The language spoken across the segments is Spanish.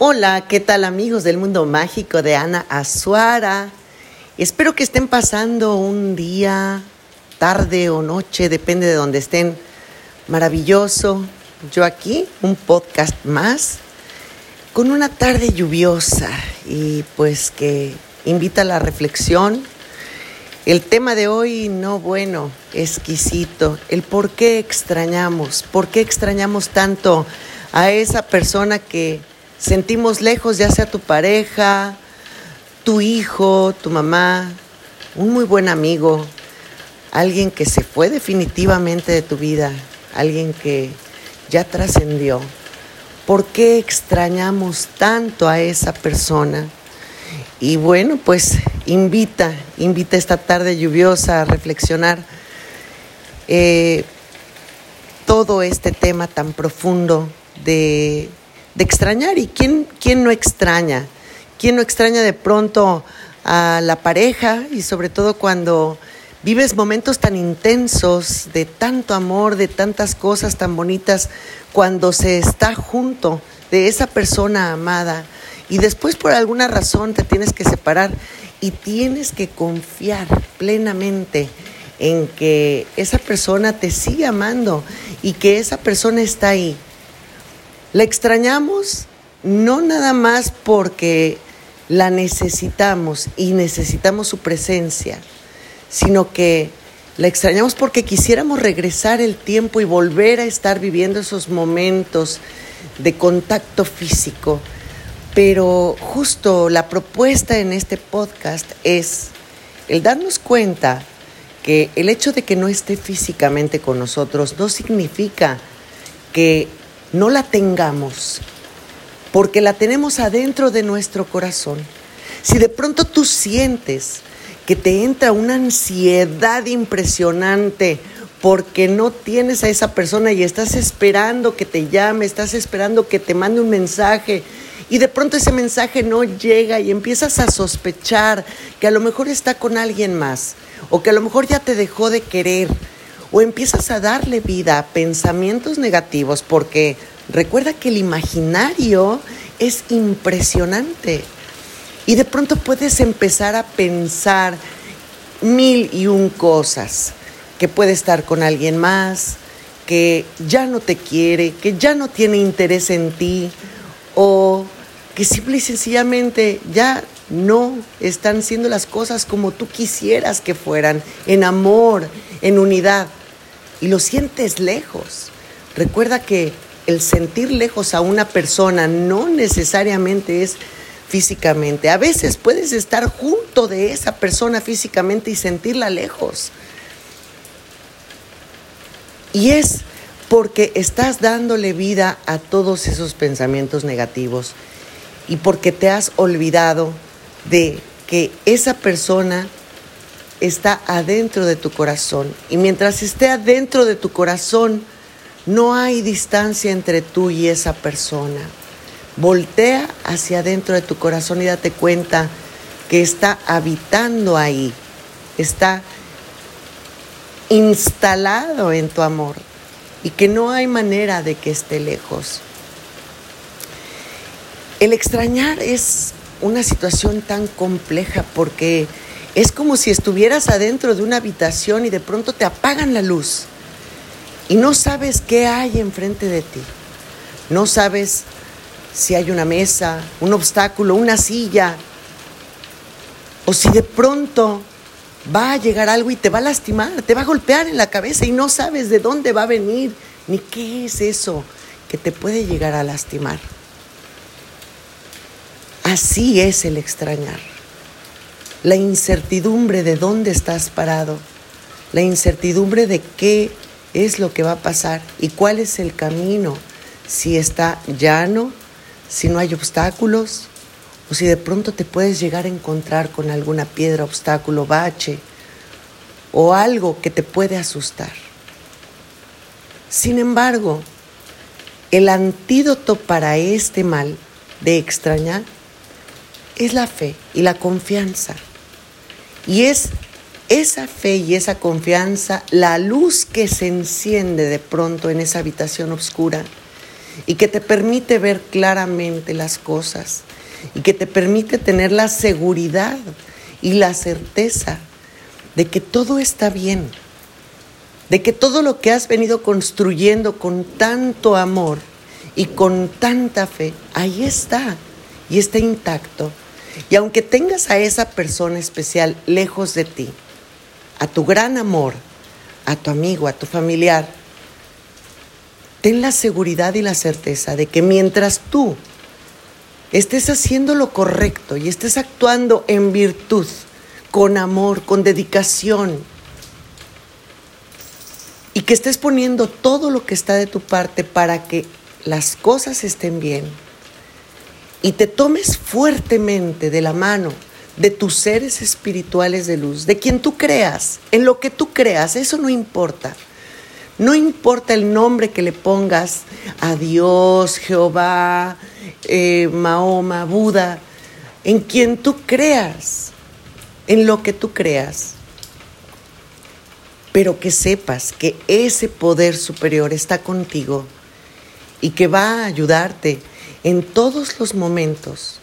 Hola, ¿qué tal amigos del mundo mágico de Ana Azuara? Espero que estén pasando un día, tarde o noche, depende de donde estén, maravilloso. Yo aquí, un podcast más, con una tarde lluviosa y pues que invita a la reflexión. El tema de hoy, no bueno, exquisito, el por qué extrañamos, por qué extrañamos tanto a esa persona que sentimos lejos, ya sea tu pareja, tu hijo, tu mamá, un muy buen amigo, alguien que se fue definitivamente de tu vida, alguien que ya trascendió. ¿Por qué extrañamos tanto a esa persona? Y bueno, pues invita, invita esta tarde lluviosa a reflexionar eh, todo este tema tan profundo de de extrañar. ¿Y quién, quién no extraña? ¿Quién no extraña de pronto a la pareja y sobre todo cuando vives momentos tan intensos de tanto amor, de tantas cosas tan bonitas, cuando se está junto de esa persona amada y después por alguna razón te tienes que separar y tienes que confiar plenamente en que esa persona te sigue amando y que esa persona está ahí la extrañamos no nada más porque la necesitamos y necesitamos su presencia, sino que la extrañamos porque quisiéramos regresar el tiempo y volver a estar viviendo esos momentos de contacto físico. Pero justo la propuesta en este podcast es el darnos cuenta que el hecho de que no esté físicamente con nosotros no significa que no la tengamos, porque la tenemos adentro de nuestro corazón. Si de pronto tú sientes que te entra una ansiedad impresionante porque no tienes a esa persona y estás esperando que te llame, estás esperando que te mande un mensaje y de pronto ese mensaje no llega y empiezas a sospechar que a lo mejor está con alguien más o que a lo mejor ya te dejó de querer o empiezas a darle vida a pensamientos negativos porque recuerda que el imaginario es impresionante. Y de pronto puedes empezar a pensar mil y un cosas, que puede estar con alguien más, que ya no te quiere, que ya no tiene interés en ti o que simple y sencillamente ya no están siendo las cosas como tú quisieras que fueran, en amor, en unidad y lo sientes lejos. Recuerda que el sentir lejos a una persona no necesariamente es físicamente. A veces puedes estar junto de esa persona físicamente y sentirla lejos. Y es porque estás dándole vida a todos esos pensamientos negativos y porque te has olvidado de que esa persona está adentro de tu corazón. Y mientras esté adentro de tu corazón, no hay distancia entre tú y esa persona. Voltea hacia adentro de tu corazón y date cuenta que está habitando ahí, está instalado en tu amor y que no hay manera de que esté lejos. El extrañar es una situación tan compleja porque es como si estuvieras adentro de una habitación y de pronto te apagan la luz y no sabes qué hay enfrente de ti. No sabes si hay una mesa, un obstáculo, una silla, o si de pronto va a llegar algo y te va a lastimar, te va a golpear en la cabeza y no sabes de dónde va a venir, ni qué es eso que te puede llegar a lastimar. Así es el extrañar la incertidumbre de dónde estás parado, la incertidumbre de qué es lo que va a pasar y cuál es el camino, si está llano, si no hay obstáculos, o si de pronto te puedes llegar a encontrar con alguna piedra, obstáculo, bache, o algo que te puede asustar. Sin embargo, el antídoto para este mal de extrañar es la fe y la confianza. Y es esa fe y esa confianza, la luz que se enciende de pronto en esa habitación oscura y que te permite ver claramente las cosas y que te permite tener la seguridad y la certeza de que todo está bien, de que todo lo que has venido construyendo con tanto amor y con tanta fe, ahí está y está intacto. Y aunque tengas a esa persona especial lejos de ti, a tu gran amor, a tu amigo, a tu familiar, ten la seguridad y la certeza de que mientras tú estés haciendo lo correcto y estés actuando en virtud, con amor, con dedicación, y que estés poniendo todo lo que está de tu parte para que las cosas estén bien, y te tomes fuertemente de la mano de tus seres espirituales de luz, de quien tú creas, en lo que tú creas, eso no importa. No importa el nombre que le pongas a Dios, Jehová, eh, Mahoma, Buda, en quien tú creas, en lo que tú creas. Pero que sepas que ese poder superior está contigo y que va a ayudarte en todos los momentos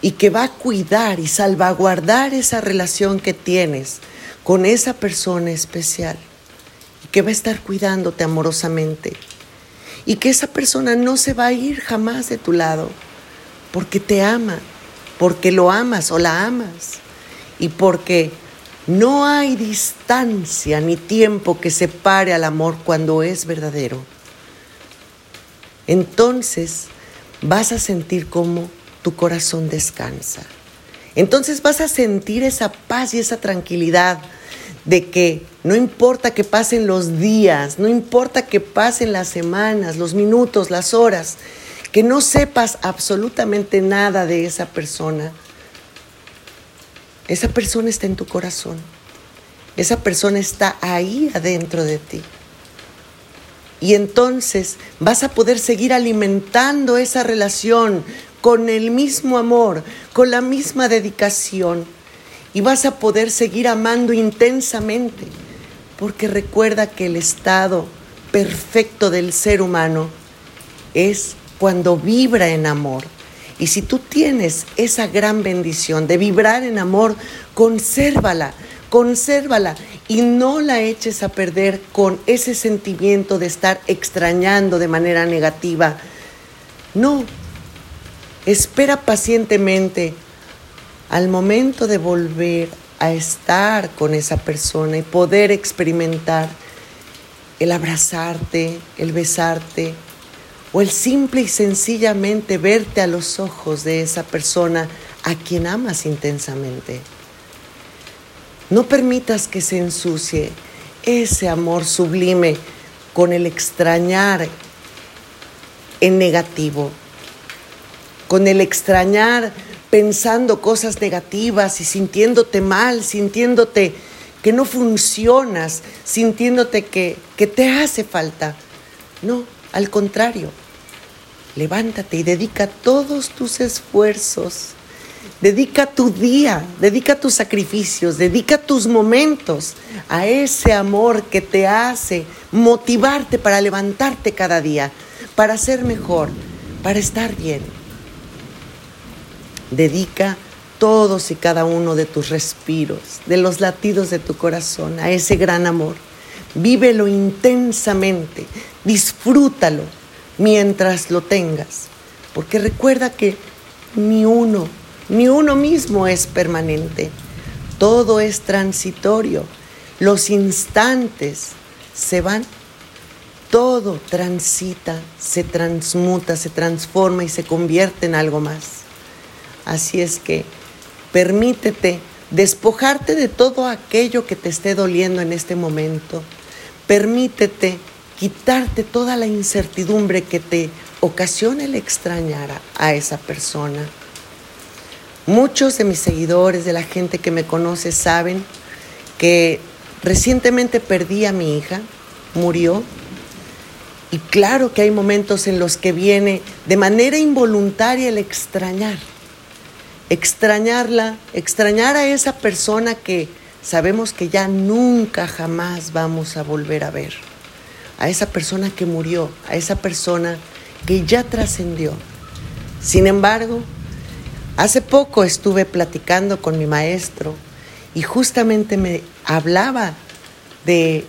y que va a cuidar y salvaguardar esa relación que tienes con esa persona especial y que va a estar cuidándote amorosamente y que esa persona no se va a ir jamás de tu lado porque te ama, porque lo amas o la amas y porque no hay distancia ni tiempo que separe al amor cuando es verdadero. Entonces vas a sentir como tu corazón descansa. Entonces vas a sentir esa paz y esa tranquilidad de que no importa que pasen los días, no importa que pasen las semanas, los minutos, las horas, que no sepas absolutamente nada de esa persona. Esa persona está en tu corazón. Esa persona está ahí adentro de ti. Y entonces vas a poder seguir alimentando esa relación con el mismo amor, con la misma dedicación. Y vas a poder seguir amando intensamente. Porque recuerda que el estado perfecto del ser humano es cuando vibra en amor. Y si tú tienes esa gran bendición de vibrar en amor, consérvala, consérvala y no la eches a perder con ese sentimiento de estar extrañando de manera negativa. No, espera pacientemente al momento de volver a estar con esa persona y poder experimentar el abrazarte, el besarte o el simple y sencillamente verte a los ojos de esa persona a quien amas intensamente. No permitas que se ensucie ese amor sublime con el extrañar en negativo, con el extrañar pensando cosas negativas y sintiéndote mal, sintiéndote que no funcionas, sintiéndote que, que te hace falta. No, al contrario, levántate y dedica todos tus esfuerzos Dedica tu día, dedica tus sacrificios, dedica tus momentos a ese amor que te hace motivarte para levantarte cada día, para ser mejor, para estar bien. Dedica todos y cada uno de tus respiros, de los latidos de tu corazón a ese gran amor. Vívelo intensamente, disfrútalo mientras lo tengas, porque recuerda que ni uno ni uno mismo es permanente. Todo es transitorio. Los instantes se van. Todo transita, se transmuta, se transforma y se convierte en algo más. Así es que permítete despojarte de todo aquello que te esté doliendo en este momento. Permítete quitarte toda la incertidumbre que te ocasiona el extrañar a esa persona. Muchos de mis seguidores, de la gente que me conoce, saben que recientemente perdí a mi hija, murió. Y claro que hay momentos en los que viene de manera involuntaria el extrañar. Extrañarla, extrañar a esa persona que sabemos que ya nunca jamás vamos a volver a ver. a esa persona que murió, a esa persona que ya trascendió. Sin embargo, hace poco estuve platicando con mi maestro y justamente me hablaba de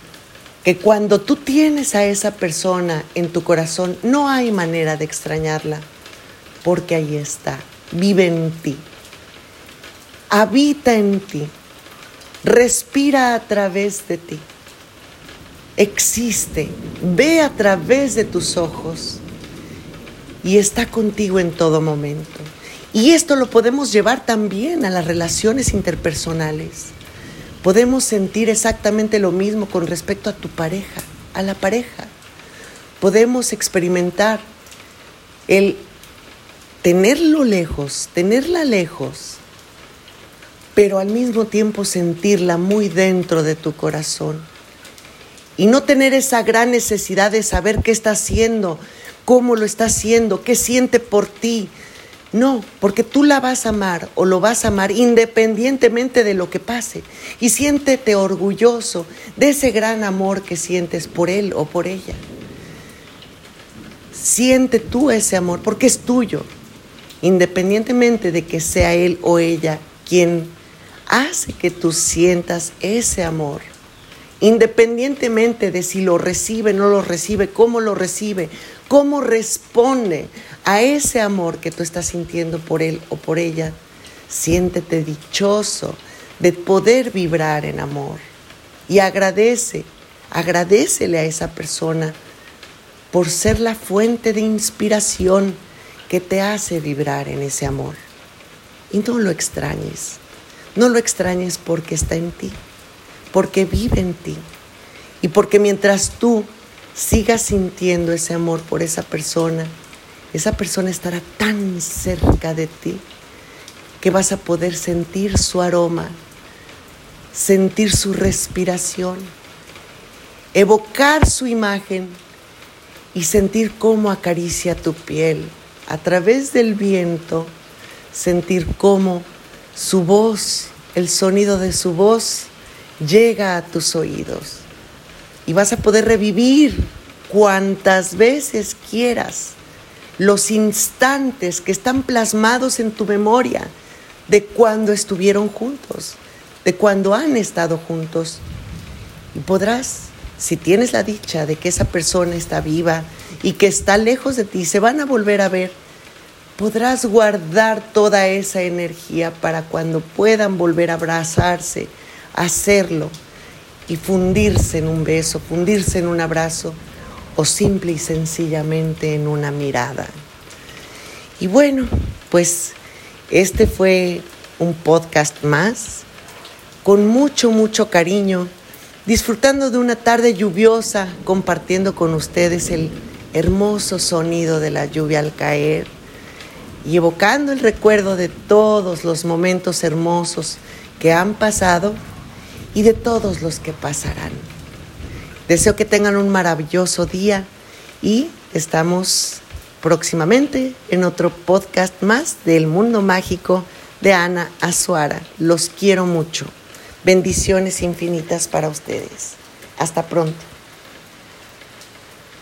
que cuando tú tienes a esa persona en tu corazón, no hay manera de extrañarla, porque ahí está, vive en ti, habita en ti, respira a través de ti, existe, ve a través de tus ojos y está contigo en todo momento. Y esto lo podemos llevar también a las relaciones interpersonales. Podemos sentir exactamente lo mismo con respecto a tu pareja, a la pareja. Podemos experimentar el tenerlo lejos, tenerla lejos, pero al mismo tiempo sentirla muy dentro de tu corazón. Y no tener esa gran necesidad de saber qué está haciendo, cómo lo está haciendo, qué siente por ti, no, porque tú la vas a amar o lo vas a amar independientemente de lo que pase. Y siéntete orgulloso de ese gran amor que sientes por él o por ella. Siente tú ese amor porque es tuyo, independientemente de que sea él o ella quien hace que tú sientas ese amor. Independientemente de si lo recibe, no lo recibe, cómo lo recibe, cómo responde a ese amor que tú estás sintiendo por él o por ella, siéntete dichoso de poder vibrar en amor. Y agradece, agradecele a esa persona por ser la fuente de inspiración que te hace vibrar en ese amor. Y no lo extrañes, no lo extrañes porque está en ti, porque vive en ti. Y porque mientras tú sigas sintiendo ese amor por esa persona, esa persona estará tan cerca de ti que vas a poder sentir su aroma, sentir su respiración, evocar su imagen y sentir cómo acaricia tu piel. A través del viento, sentir cómo su voz, el sonido de su voz llega a tus oídos. Y vas a poder revivir cuantas veces quieras los instantes que están plasmados en tu memoria de cuando estuvieron juntos, de cuando han estado juntos. Y podrás, si tienes la dicha de que esa persona está viva y que está lejos de ti, se van a volver a ver, podrás guardar toda esa energía para cuando puedan volver a abrazarse, hacerlo y fundirse en un beso, fundirse en un abrazo o simple y sencillamente en una mirada. Y bueno, pues este fue un podcast más, con mucho, mucho cariño, disfrutando de una tarde lluviosa, compartiendo con ustedes el hermoso sonido de la lluvia al caer y evocando el recuerdo de todos los momentos hermosos que han pasado y de todos los que pasarán. Deseo que tengan un maravilloso día y estamos próximamente en otro podcast más del mundo mágico de Ana Azuara. Los quiero mucho. Bendiciones infinitas para ustedes. Hasta pronto.